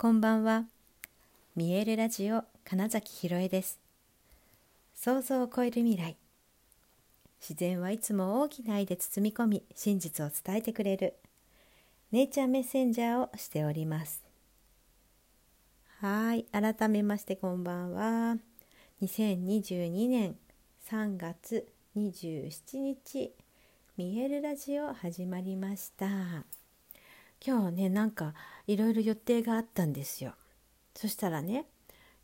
こんばんは。見えるラジオ金崎ひろえです。想像を超える未来。自然はいつも大きな愛で包み込み、真実を伝えてくれる。ネイチャーメッセンジャーをしております。はい、改めましてこんばんは。2022年3月27日、見えるラジオ始まりました。今日ねなんかいろいろ予定があったんですよそしたらね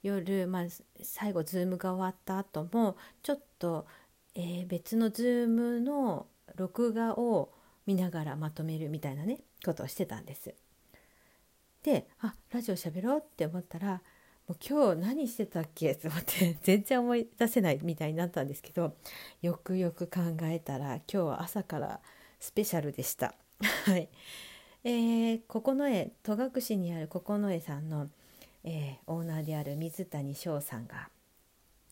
夜、まあ、最後 Zoom が終わった後もちょっと、えー、別の Zoom の録画を見ながらまとめるみたいなねことをしてたんです。であラジオ喋ろうって思ったらもう今日何してたっけと思って 全然思い出せないみたいになったんですけどよくよく考えたら今日は朝からスペシャルでした。はいえー、九重戸隠にある九重さんの、えー、オーナーである水谷翔さんが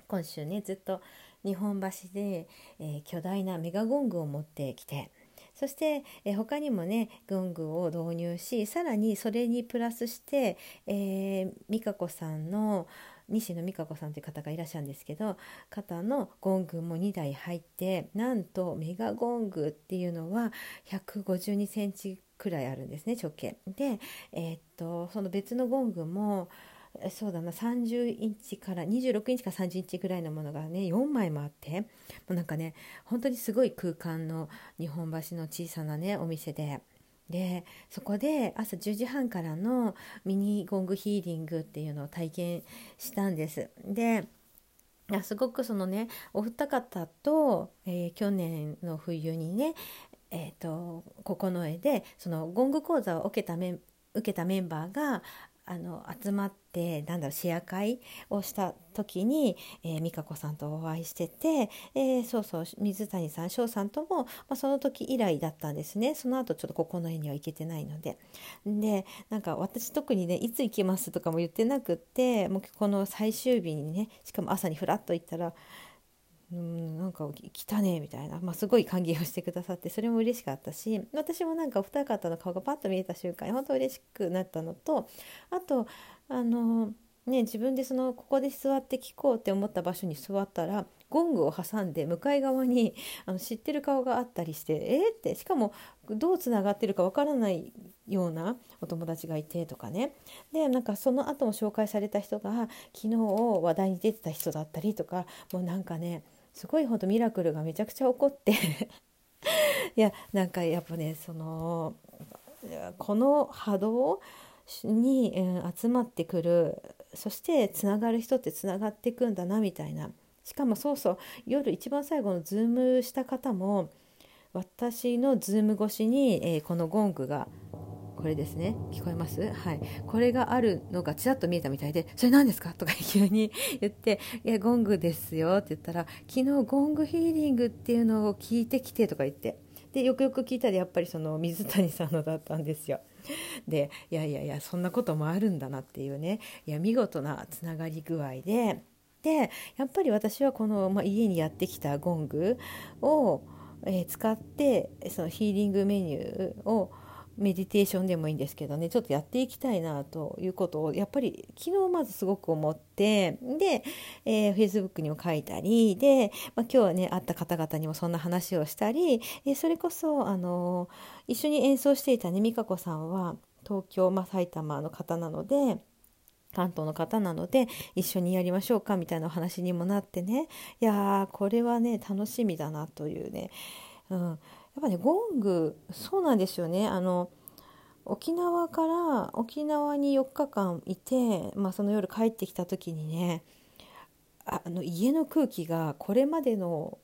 今週ねずっと日本橋で、えー、巨大なメガゴングを持ってきてそして、えー、他にもねゴングを導入しさらにそれにプラスして、えー、美香子さんの西野美香子さんという方がいらっしゃるんですけど方のゴングも2台入ってなんとメガゴングっていうのは152センチくらいあるんですね直径。で、えー、っとその別のゴングもそうだな30インチから26インチから30インチぐらいのものがね4枚もあってもうなんかね本当にすごい空間の日本橋の小さなねお店で。でそこで朝10時半からのミニゴングヒーリングっていうのを体験したんです。ですごくそのねお二方と、えー、去年の冬にねえーと、九重でそのゴング講座を受けたメン受けたメンバーがあの集まってなんだろうシェア会をした時に、えー、美香子さんとお会いしてて、えー、そうそう水谷さん翔さんとも、まあ、その時以来だったんですね。その後ちょっとこの絵には行けてないので。でなんか私特にねいつ行きますとかも言ってなくってもうこの最終日にねしかも朝にふらっと行ったらうんなんか来たねみたいな、まあ、すごい歓迎をしてくださってそれも嬉しかったし私もなんかお二方の顔がパッと見えた瞬間に本当嬉しくなったのとあとあのね自分でそのここで座って聞こうって思った場所に座ったらゴングを挟んで向かい側にあの知ってる顔があったりしてえー、ってしかもどうつながってるかわからないようなお友達がいてとかね。でなんかその後も紹介された人が昨日話題に出てた人だったりとかもうなんかねすごいほんとミラクルがめちゃくちゃ起こって。いやなんかやっぱねそのこの波動に、うん、集まってくるそしてつながる人ってつながっていくんだなみたいな。しかもそうそう夜一番最後のズームした方も私のズーム越しに、えー、このゴングがこれですね。聞こえます？はい。これがあるのがちらっと見えたみたいで「それ何ですか?」とか急に言って「いやゴングですよ」って言ったら「昨日ゴングヒーリングっていうのを聞いてきて」とか言って。でよくよく聞いたらやっぱりその水谷さんのだったんですよ。でいやいやいやそんなこともあるんだなっていうね。いや見事なつながり具合で。でやっぱり私はこの、まあ、家にやってきたゴングを、えー、使ってそのヒーリングメニューをメディテーションでもいいんですけどねちょっとやっていきたいなということをやっぱり昨日まずすごく思ってで、えー、Facebook にも書いたりで、まあ、今日はね会った方々にもそんな話をしたり、えー、それこそあの一緒に演奏していたね美香子さんは東京、まあ、埼玉の方なので。関東の方なので一緒にやりましょうかみたいなお話にもなってねいやーこれはね楽しみだなというね、うん、やっぱねゴングそうなんですよねあの沖縄から沖縄に4日間いて、まあ、その夜帰ってきた時にねあの家の空気がこれまでの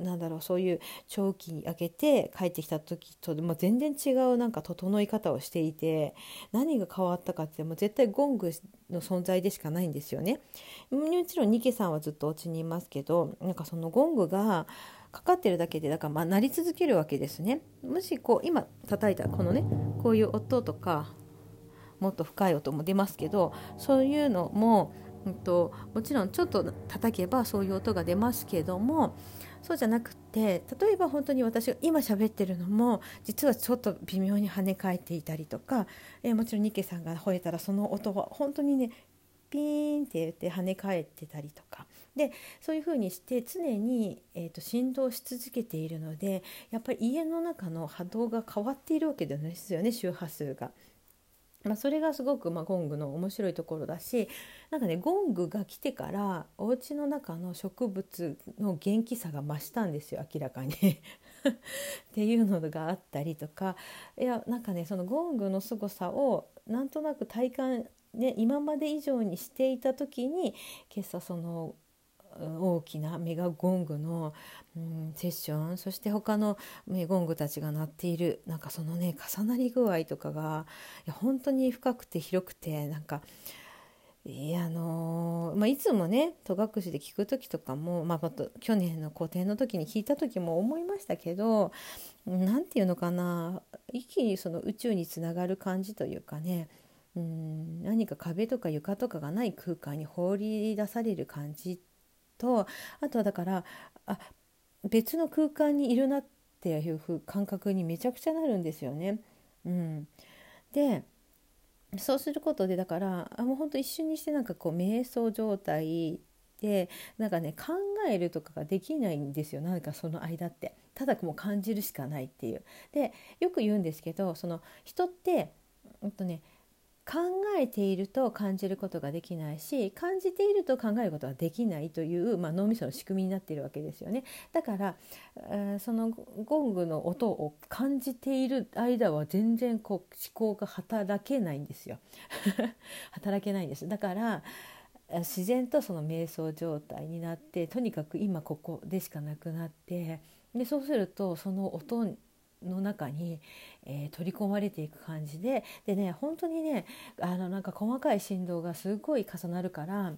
なんだろうそういう長期開けて帰ってきた時と、まあ、全然違うなんか整い方をしていて何が変わったかってもう絶対ゴングの存在でしかないんですよね。もちろんニケさんはずっとお家にいますけどなんかそのゴングがかかってるだけでだからまあ鳴り続けるわけですね。もしこう今叩いたこのねこういう音とかもっと深い音も出ますけどそういうのも、うんと、もちろんちょっと叩けばそういう音が出ますけどもそうじゃなくて例えば本当に私が今喋ってるのも実はちょっと微妙に跳ね返っていたりとか、えー、もちろんニケさんが吠えたらその音は本当にねピーンって言って跳ね返ってたりとかでそういうふうにして常に、えーと、振動し続けているのでやっぱり家の中の波動が変わっているわけですよね周波数が。まあ、それがすごく、まあ、ゴングの面白いところだしなんかねゴングが来てからお家の中の植物の元気さが増したんですよ明らかに っていうのがあったりとかいやなんかねそのゴングの凄さをなんとなく体感ね、今まで以上にしていた時に今朝その大きなメガゴングの、うん、セッションそして他のメゴングたちが鳴っているなんかそのね重なり具合とかがいや本当に深くて広くてなんか。いやあのー、まあ、いつもね戸隠で聞く時とかも、まあ、去年の個展の時に聞いた時も思いましたけど何て言うのかな一気にその宇宙につながる感じというかねうん何か壁とか床とかがない空間に放り出される感じとあとはだからあ別の空間にいるなっていう感覚にめちゃくちゃなるんですよね。うん、でそうすることでだからあもうほんと一瞬にしてなんかこう瞑想状態でなんかね考えるとかができないんですよなんかその間ってただもう感じるしかないっていう。でよく言うんですけどその人って、うんとね、考えていると感じることができないし感じていると考えることができないという、まあ、脳みその仕組みになっているわけですよね。だから、えー、そのゴングの音を感じている間は全然こう思考が働けないんですよ。働けないんです。だから自然とその瞑想状態になってとにかく今ここでしかなくなってでそうするとその音の中に、えー、取り込まれていく感じででね本当にねあのなんか細かい振動がすごい重なるから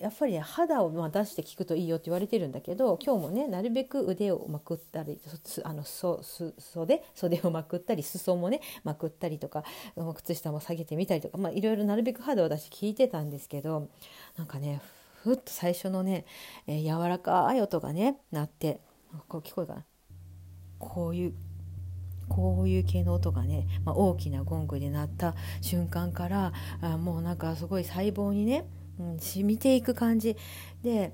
やっぱりね肌をま出して聞くといいよって言われてるんだけど今日もねなるべく腕をまくったりあのそ袖袖をまくったり裾もねまくったりとか靴下も下げてみたりとか、まあ、いろいろなるべく肌を出して聞いてたんですけどなんかねふっと最初のね、えー、柔らかい音がね鳴ってこう聞こえるかな。こういうこういう系の音がね、まあ、大きなゴングになった瞬間からあもうなんかすごい細胞にね、うん、染みていく感じ。で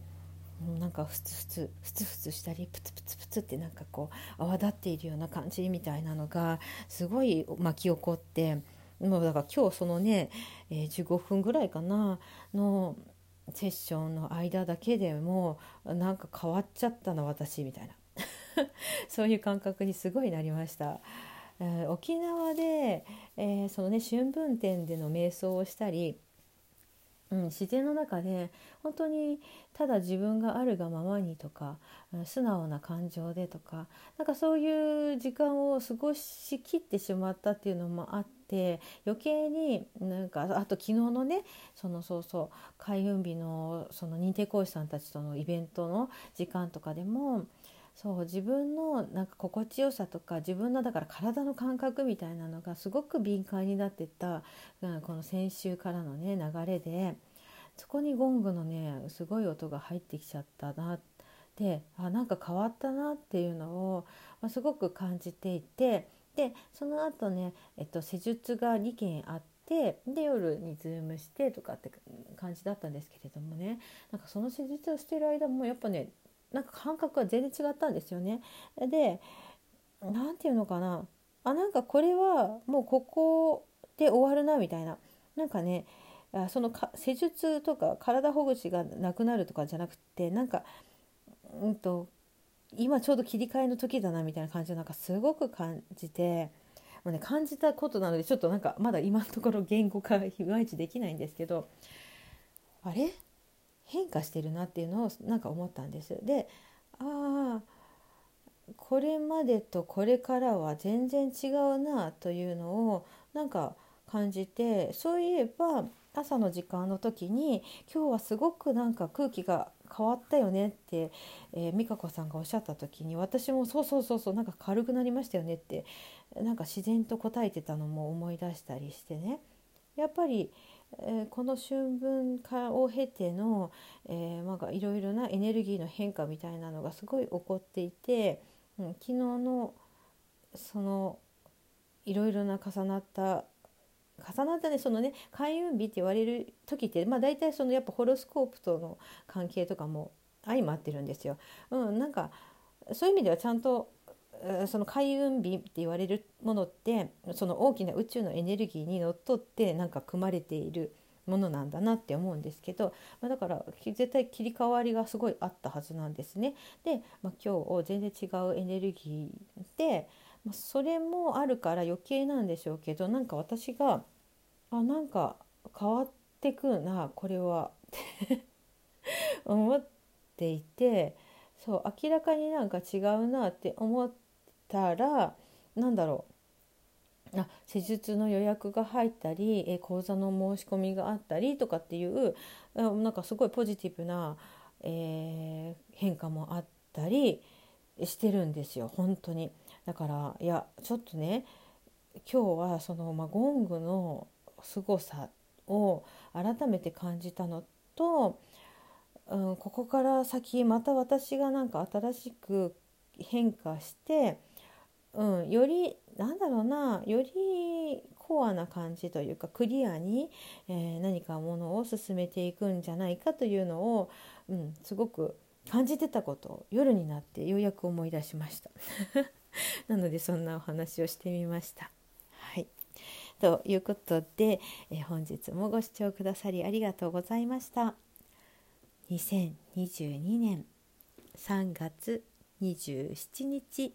なんかふつふつふつふつしたりプツプツプツってなんかこう泡立っているような感じみたいなのがすごい巻き起こってもうだから今日そのね、えー、15分ぐらいかなのセッションの間だけでもなんか変わっちゃったな私みたいな。そういう感覚にすごいなりました。えー、沖縄で、えー、そのね春分展での瞑想をしたり、うん、自然の中で本当にただ自分があるがままにとか、うん、素直な感情でとかなんかそういう時間を過ごしきってしまったっていうのもあって余計になんかあと昨日のねそのそうそう開運日のその認定講師さんたちとのイベントの時間とかでも。そう自分のなんか心地よさとか自分のだから体の感覚みたいなのがすごく敏感になってったこの先週からのね流れでそこにゴングのねすごい音が入ってきちゃったなってあなんか変わったなっていうのを、まあ、すごく感じていてでその後ね、えっと、施術が2件あって。で夜にズームしてとかって感じだったんですけれどもねなんかその施術をしてる間もやっぱねなんか感覚が全然違ったんですよね。で何て言うのかな。あなんかこれはもうここで終わるなみたいな。なんかねそのか施術とか体ほぐしがなくなるとかじゃなくてなんかうんと今ちょうど切り替えの時だなみたいな感じをなんかすごく感じてもう、ね、感じたことなのでちょっとなんかまだ今のところ言語化いまいちできないんですけどあれ？変化してるなっていうのをなんか思ったんです。でああこれまでとこれからは全然違うなというのをなんか感じてそういえば朝の時間の時に今日はすごくなんか空気が変わったよねって、えー、美香子さんがおっしゃった時に私もそうそうそうそうなんか軽くなりましたよねってなんか自然と答えてたのも思い出したりしてねやっぱり、えー、この春分化を経ての、えー、まあ、いろいろなエネルギーの変化みたいなのがすごい起こっていて、うん、昨日のそのいろいろな重なった重なったねそのね開運日って言われる時って、まあ、大体そのやっぱホロスコープとの関係とかも相まってるんですよ。うん、なんかそういう意味ではちゃんとその開運日って言われるものってその大きな宇宙のエネルギーにのっとってなんか組まれているものなんだなって思うんですけど、まあ、だから絶対切り替わりがすごいあったはずなんですね。で、まあ、今日全然違うエネルギーで、まあ、それもあるから余計なんでしょうけどなんか私があなんか変わってくなこれはって思っていてそう明らかになんか違うなって思ったら何だろうあ施術の予約が入ったりえ講座の申し込みがあったりとかっていうなんかすごいポジティブな、えー、変化もあったりしてるんですよ本当に。だからいやちょっとね今日はその、まあ、ゴングの凄さを改めて感じたのとうん、ここから先また私がなんか新しく変化して、うん、よりなんだろうなよりコアな感じというかクリアに、えー、何かものを進めていくんじゃないかというのを、うん、すごく感じてたことを夜になってようやく思い出しました なのでそんなお話をしてみました。はいということで、えー、本日もご視聴くださりありがとうございました。2022年3月27日